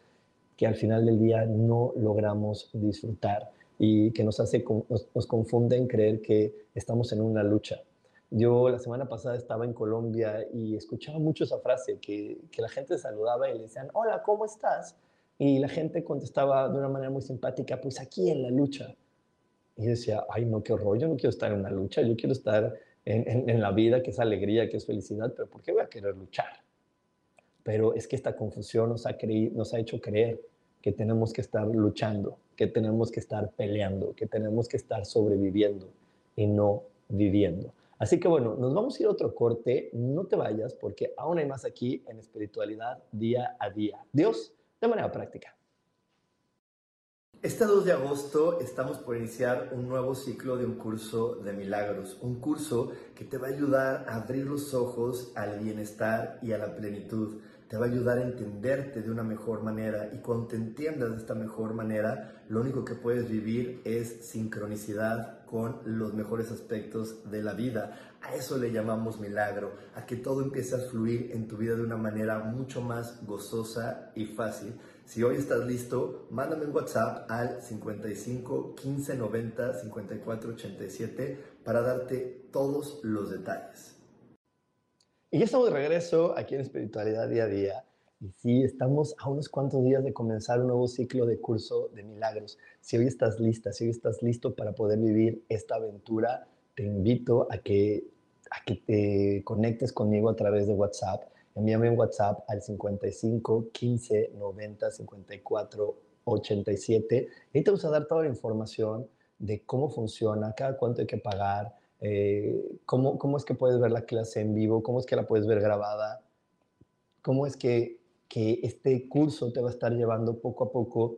Speaker 1: que al final del día no logramos disfrutar y que nos hace, nos, confunde en creer que estamos en una lucha. Yo la semana pasada estaba en Colombia y escuchaba mucho esa frase, que, que la gente saludaba y le decían, hola, ¿cómo estás? Y la gente contestaba de una manera muy simpática, pues aquí en la lucha. Y decía, ay, no, qué horror, yo no quiero estar en una lucha, yo quiero estar en, la vida, que es alegría, que es felicidad, pero ¿por qué voy a querer luchar? Pero es que esta confusión nos ha, nos ha hecho creer que tenemos que estar luchando, que tenemos que estar peleando, que tenemos que estar sobreviviendo y no viviendo. Así que bueno, nos vamos a ir a otro corte, no te vayas porque aún hay más aquí en espiritualidad día a día. Dios, de manera práctica. Este 2 de agosto estamos por iniciar un nuevo ciclo de un curso de milagros, un curso que te va a ayudar a abrir los ojos al bienestar y a la plenitud te va a ayudar a entenderte de una mejor manera y cuando te entiendas de esta mejor manera, lo único que puedes vivir es sincronicidad con los mejores aspectos de la vida. A eso le llamamos milagro, a que todo empiece a fluir en tu vida de una manera mucho más gozosa y fácil. Si hoy estás listo, mándame un WhatsApp al 55 15 90 54 87 para darte todos los detalles. Y ya estamos de regreso aquí en Espiritualidad Día a Día. Y sí, estamos a unos cuantos días de comenzar un nuevo ciclo de curso de milagros. Si hoy estás lista, si hoy estás listo para poder vivir esta aventura, te invito a que, a que te conectes conmigo a través de WhatsApp. Envíame un WhatsApp al 55 15 90 54 87. Y te vamos a dar toda la información de cómo funciona, cada cuánto hay que pagar, eh, ¿cómo, ¿cómo, es que puedes ver la clase en vivo, cómo es que la puedes ver grabada, cómo es que, que este curso te va a estar llevando poco a poco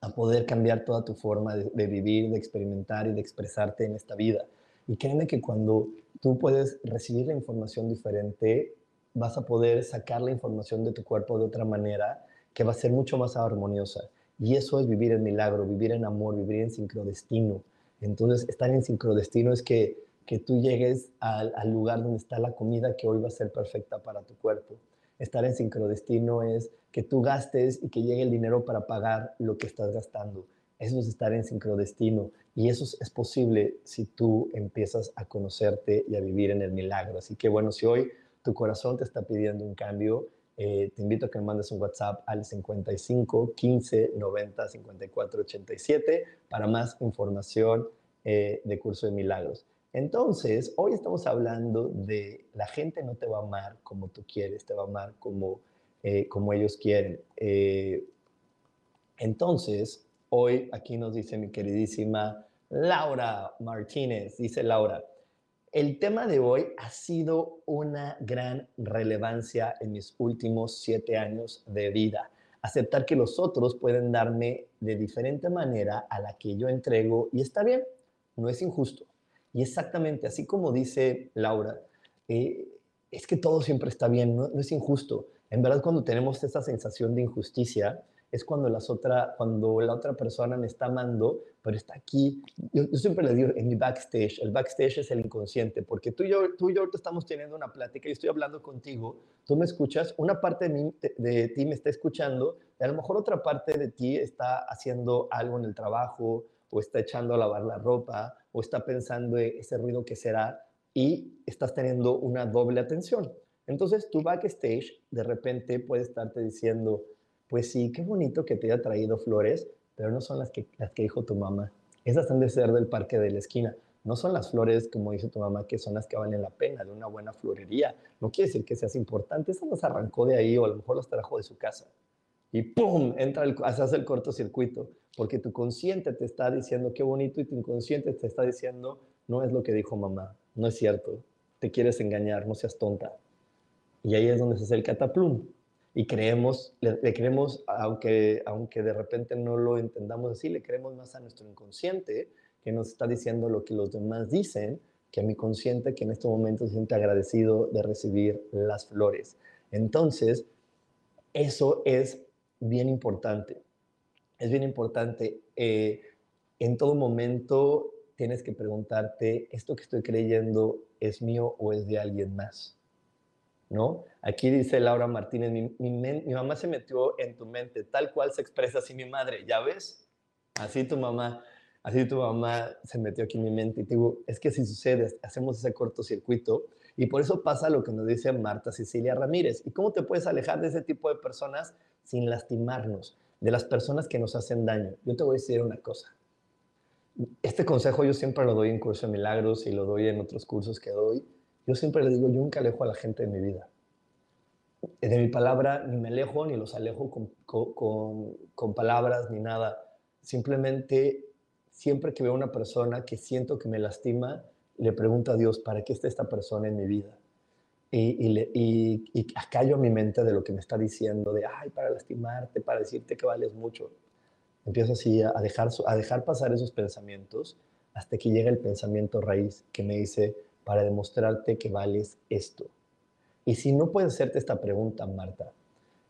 Speaker 1: a poder cambiar toda tu forma de, de, vivir, de experimentar y de expresarte en esta vida. Y créeme que cuando tú puedes recibir la información diferente, vas a poder sacar la información de tu cuerpo de otra manera que va a ser mucho más armoniosa. Y eso es vivir en milagro, vivir en amor, vivir en sincrodestino. Entonces, estar en sincrodestino es que que tú llegues al, al, lugar donde está la comida que hoy va a ser perfecta para tu cuerpo. Estar en sincrodestino es que tú gastes y que llegue el dinero para pagar lo que estás gastando. Eso es estar en sincrodestino y eso es posible si tú empiezas a conocerte y a vivir en el milagro. Así que bueno, si hoy tu corazón te está pidiendo un cambio, eh, te invito a que mandes un WhatsApp al 55 15 90 54 87 para más información eh, de Curso de Milagros. Entonces, hoy estamos hablando de la gente no te va a amar como tú quieres, te va a amar como, eh, como ellos quieren. entonces, hoy aquí nos dice mi queridísima Laura Martínez, dice Laura, el tema de hoy ha sido una gran relevancia en mis últimos siete años de vida. Aceptar que los otros pueden darme de diferente manera a la que yo entrego y está bien, no es injusto. Y exactamente así como dice Laura, eh, es que todo siempre está bien, no, no es injusto. En verdad, cuando tenemos esa sensación de injusticia, es cuando, las otra, cuando la otra persona me está amando, pero está aquí. Yo, siempre le digo en mi backstage, el backstage es el inconsciente, porque tú y, yo, tú y yo estamos teniendo una plática y estoy hablando contigo, tú me escuchas, una parte de, mí, de, ti me está escuchando, y a lo mejor otra parte de ti está haciendo algo en el trabajo, o está echando a lavar la ropa, o está pensando en ese ruido que será, y estás teniendo una doble atención. Entonces, tu backstage de repente puede estarte diciendo, pues sí, qué bonito que te haya traído flores, pero no son las que, las que dijo tu mamá. Esas han de ser del parque de la esquina. No son las flores, como dice tu mamá, que son las que valen la pena de una buena florería. No quiere decir que seas importante. Eso nos arrancó de ahí o a lo mejor los trajo de su casa. Y ¡pum! Entra el, hace el cortocircuito. Porque tu consciente te está diciendo qué bonito y tu inconsciente te está diciendo no es lo que dijo mamá. No es cierto. Te quieres engañar, no seas tonta. Y ahí es donde se hace el cataplum y creemos, le, creemos, aunque, aunque de repente no lo entendamos así, le creemos más a nuestro inconsciente que nos está diciendo lo que los demás dicen, que a mi consciente que en este momento se siente agradecido de recibir las flores. Entonces, eso es bien importante. Es bien importante. Eh, en todo momento tienes que preguntarte, ¿esto que estoy creyendo es mío o es de alguien más? ¿No? Aquí dice Laura Martínez, mi, mamá se metió en tu mente, tal cual se expresa así mi madre, ¿ya ves? Así tu mamá, así tu mamá se metió aquí en mi mente. Y digo, es que si sucede, hacemos ese cortocircuito y por eso pasa lo que nos dice Marta Cecilia Ramírez. ¿Y cómo te puedes alejar de ese tipo de personas sin lastimarnos? De las personas que nos hacen daño. Yo te voy a decir una cosa. Este consejo yo siempre lo doy en Curso de Milagros y lo doy en otros cursos que doy yo siempre le digo, yo nunca alejo a la gente de mi vida. De mi palabra ni me alejo ni los alejo con, con, con palabras ni nada. Simplemente, siempre que veo una persona que siento que me lastima, le pregunto a Dios, ¿para qué está esta persona en mi vida? Y, y, le, y, y acallo mi mente de lo que me está diciendo, de, ay, para lastimarte, para decirte que vales mucho. Empiezo así a dejar, a dejar pasar esos pensamientos hasta que llega el pensamiento raíz que me dice, para demostrarte que vales esto. Y si no puedes hacerte esta pregunta, Marta,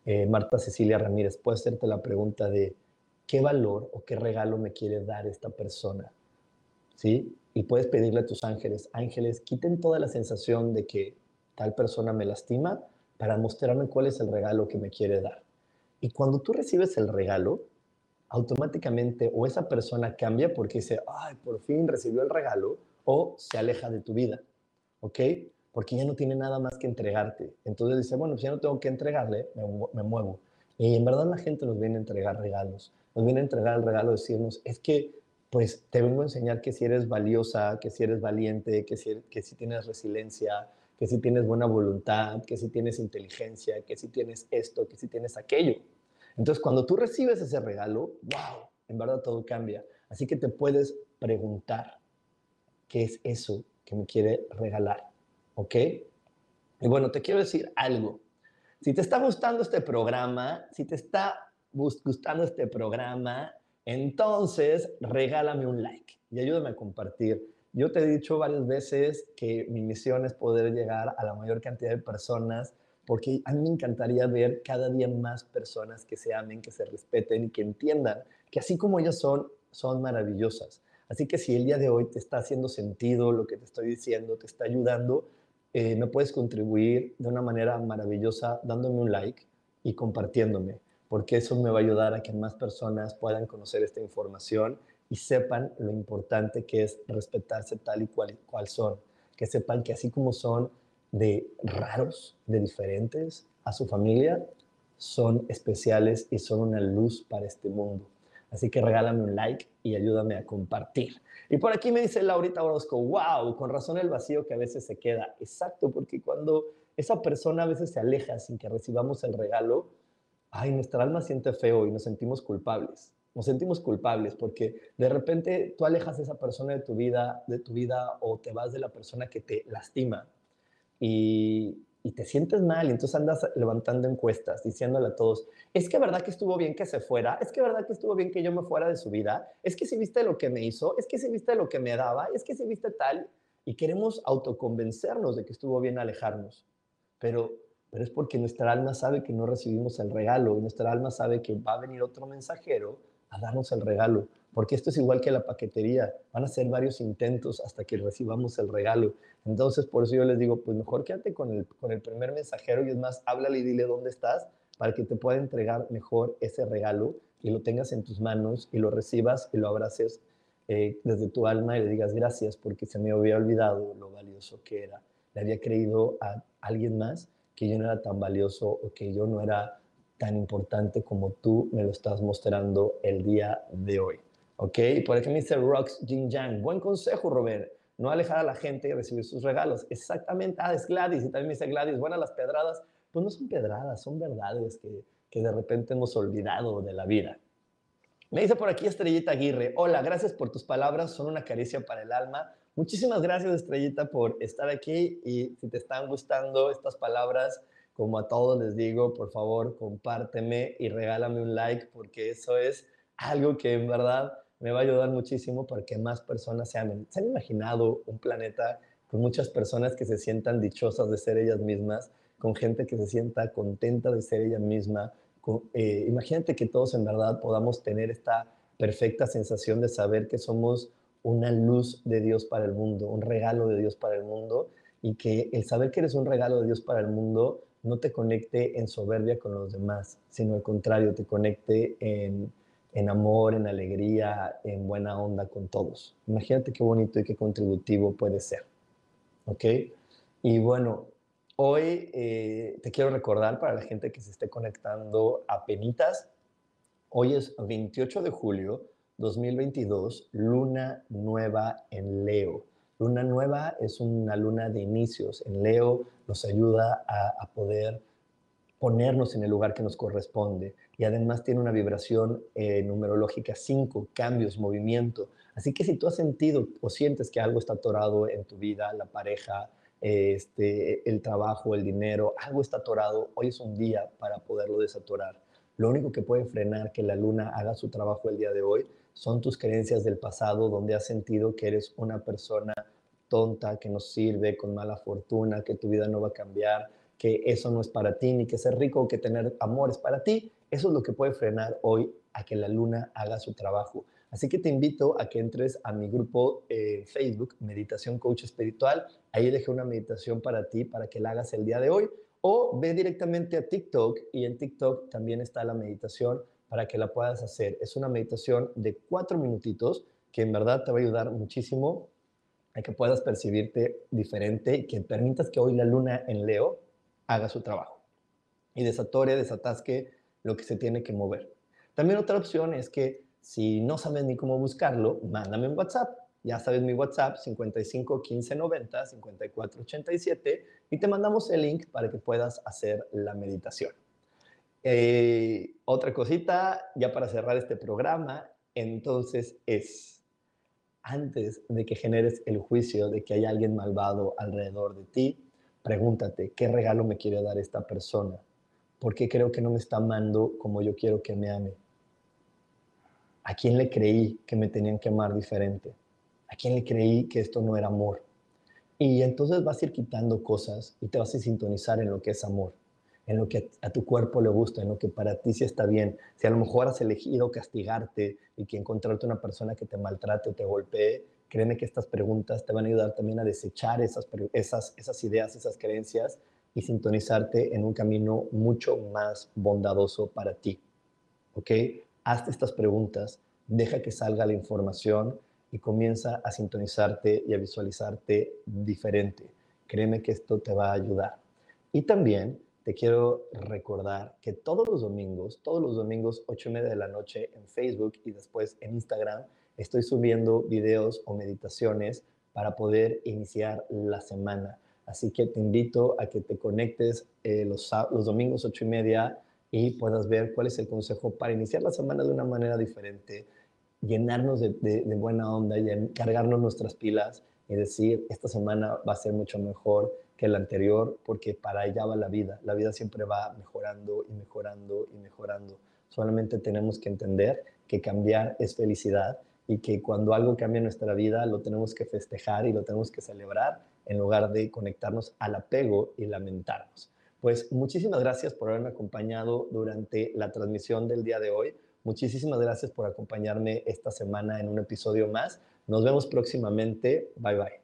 Speaker 1: eh, Marta Cecilia Ramírez, puedes hacerte la pregunta de qué valor o qué regalo me quiere dar esta persona. ¿Sí? Y puedes pedirle a tus ángeles, ángeles, quiten toda la sensación de que tal persona me lastima para mostrarme cuál es el regalo que me quiere dar. Y cuando tú recibes el regalo, automáticamente o esa persona cambia porque dice, ay, por fin recibió el regalo, o se aleja de tu vida, ¿ok? Porque ya no tiene nada más que entregarte. Entonces dice, bueno, si ya no tengo que entregarle, me, muevo. Y en verdad la gente nos viene a entregar regalos. Nos viene a entregar el regalo de decirnos, es que pues te vengo a enseñar que si eres valiosa, que si eres valiente, que si, que si tienes resiliencia, que si tienes buena voluntad, que si tienes inteligencia, que si tienes esto, que si tienes aquello. Entonces, cuando tú recibes ese regalo, wow, en verdad todo cambia. Así que te puedes preguntar, qué es eso que me quiere regalar. ¿Ok? Y bueno, te quiero decir algo. Si te está gustando este programa, si te está gustando este programa, entonces regálame un like y ayúdame a compartir. Yo te he dicho varias veces que mi misión es poder llegar a la mayor cantidad de personas porque a mí me encantaría ver cada día más personas que se amen, que se respeten y que entiendan que así como ellas son, son maravillosas Así que si el día de hoy te está haciendo sentido lo que te estoy diciendo, te está ayudando, eh, me puedes contribuir de una manera maravillosa dándome un like y compartiéndome, porque eso me va a ayudar a que más personas puedan conocer esta información y sepan lo importante que es respetarse tal y cual, cual son, que sepan que así como son de raros, de diferentes a su familia, son especiales y son una luz para este mundo. Así que regálame un like y ayúdame a compartir. Y por aquí me dice Laurita Orozco, wow, con razón el vacío que a veces se queda. Exacto, porque cuando esa persona a veces se aleja sin que recibamos el regalo, ay, nuestra alma siente feo y nos sentimos culpables. Nos sentimos culpables porque de repente tú alejas a esa persona de tu vida, de tu vida o te vas de la persona que te lastima y, y te sientes mal y entonces andas levantando encuestas diciéndole a todos, es que verdad que estuvo bien que se fuera, es que verdad que estuvo bien que yo me fuera de su vida, es que si viste lo que me hizo, es que si viste lo que me daba, es que si viste tal, y queremos autoconvencernos de que estuvo bien alejarnos, pero, pero es porque nuestra alma sabe que no recibimos el regalo y nuestra alma sabe que va a venir otro mensajero a darnos el regalo porque esto es igual que la paquetería, van a ser varios intentos hasta que recibamos el regalo. Entonces, por eso yo les digo, pues mejor quédate con el, con el primer mensajero y es más, háblale y dile dónde estás para que te pueda entregar mejor ese regalo y lo tengas en tus manos y lo recibas y lo abraces eh, desde tu alma y le digas gracias porque se me había olvidado lo valioso que era. Le había creído a alguien más que yo no era tan valioso o que yo no era tan importante como tú me lo estás mostrando el día de hoy. ¿Ok? Por aquí me dice Rox Jin Yang. Buen consejo, Robert. No alejar a la gente y recibir sus regalos. Exactamente. Ah, es Gladys. Y también me dice Gladys, buenas las pedradas. Pues no son pedradas, son verdades que, que de repente hemos olvidado de la vida. Me dice por aquí Estrellita Aguirre. Hola, gracias por tus palabras. Son una caricia para el alma. Muchísimas gracias, Estrellita, por estar aquí. Y si te están gustando estas palabras, como a todos les digo, por favor, compárteme y regálame un like, porque eso es algo que en verdad me va a ayudar muchísimo para que más personas se amen. ¿Se han imaginado un planeta con muchas personas que se sientan dichosas de ser ellas mismas, con gente que se sienta contenta de ser ella misma? Eh, imagínate que todos en verdad podamos tener esta perfecta sensación de saber que somos una luz de Dios para el mundo, un regalo de Dios para el mundo, y que el saber que eres un regalo de Dios para el mundo no te conecte en soberbia con los demás, sino al contrario, te conecte en en amor, en alegría, en buena onda con todos. Imagínate qué bonito y qué contributivo puede ser. ¿Ok? Y bueno, hoy eh, te quiero recordar para la gente que se esté conectando a penitas, hoy es 28 de julio 2022, luna nueva en Leo. Luna nueva es una luna de inicios. En Leo nos ayuda a, a poder ponernos en el lugar que nos corresponde. Y además tiene una vibración eh, numerológica 5, cambios, movimiento. Así que si tú has sentido o sientes que algo está atorado en tu vida, la pareja, este, el trabajo, el dinero, algo está atorado, hoy es un día para poderlo desatorar. Lo único que puede frenar que la luna haga su trabajo el día de hoy son tus creencias del pasado, donde has sentido que eres una persona tonta, que no sirve, con mala fortuna, que tu vida no va a cambiar, que eso no es para ti, ni que ser rico o que tener amor es para ti, eso es lo que puede frenar hoy a que la luna haga su trabajo. Así que te invito a que entres a mi grupo eh, Facebook, Meditación Coach Espiritual. Ahí dejé una meditación para ti, para que la hagas el día de hoy. O ve directamente a TikTok y en TikTok también está la meditación para que la puedas hacer. Es una meditación de cuatro minutitos que en verdad te va a ayudar muchísimo a que puedas percibirte diferente y que permitas que hoy la luna en Leo haga su trabajo y desatore, desatasque lo que se tiene que mover. También otra opción es que si no sabes ni cómo buscarlo, mándame un WhatsApp. Ya sabes mi WhatsApp 55 15 90 54 87 y te mandamos el link para que puedas hacer la meditación. Eh, otra cosita, ya para cerrar este programa, entonces es, antes de que generes el juicio de que hay alguien malvado alrededor de ti, Pregúntate, ¿qué regalo me quiere dar esta persona? ¿Por qué creo que no me está amando como yo quiero que me ame? ¿A quién le creí que me tenían que amar diferente? ¿A quién le creí que esto no era amor? Y entonces vas a ir quitando cosas y te vas a sintonizar en lo que es amor. en lo que a tu cuerpo le gusta, en lo que para ti sí está bien. Si a lo mejor has elegido castigarte y que encontrarte una persona que te maltrate o te golpee, créeme que estas preguntas te van a ayudar también a desechar esas ideas, esas creencias y sintonizarte en un camino mucho más bondadoso para ti. ¿Ok? Hazte estas preguntas, deja que salga la información y comienza a sintonizarte y a visualizarte diferente. Créeme que esto te va a ayudar. Y también te quiero recordar que todos los domingos, todos los domingos, 8 y media de la noche en Facebook y después en Instagram, estoy subiendo videos o meditaciones para poder iniciar la semana. Así que te invito a que te conectes eh, los, domingos 8 y media y puedas ver cuál es el consejo para iniciar la semana de una manera diferente, llenarnos de, de buena onda y cargarnos nuestras pilas y decir, esta semana va a ser mucho mejor que la anterior, porque para allá va la vida. La vida siempre va mejorando y mejorando y mejorando. Solamente tenemos que entender que cambiar es felicidad y que cuando algo cambia en nuestra vida lo tenemos que festejar y lo tenemos que celebrar en lugar de conectarnos al apego y lamentarnos. Pues muchísimas gracias por haberme acompañado durante la transmisión del día de hoy. Muchísimas gracias por acompañarme esta semana en un episodio más. Nos vemos próximamente. Bye bye.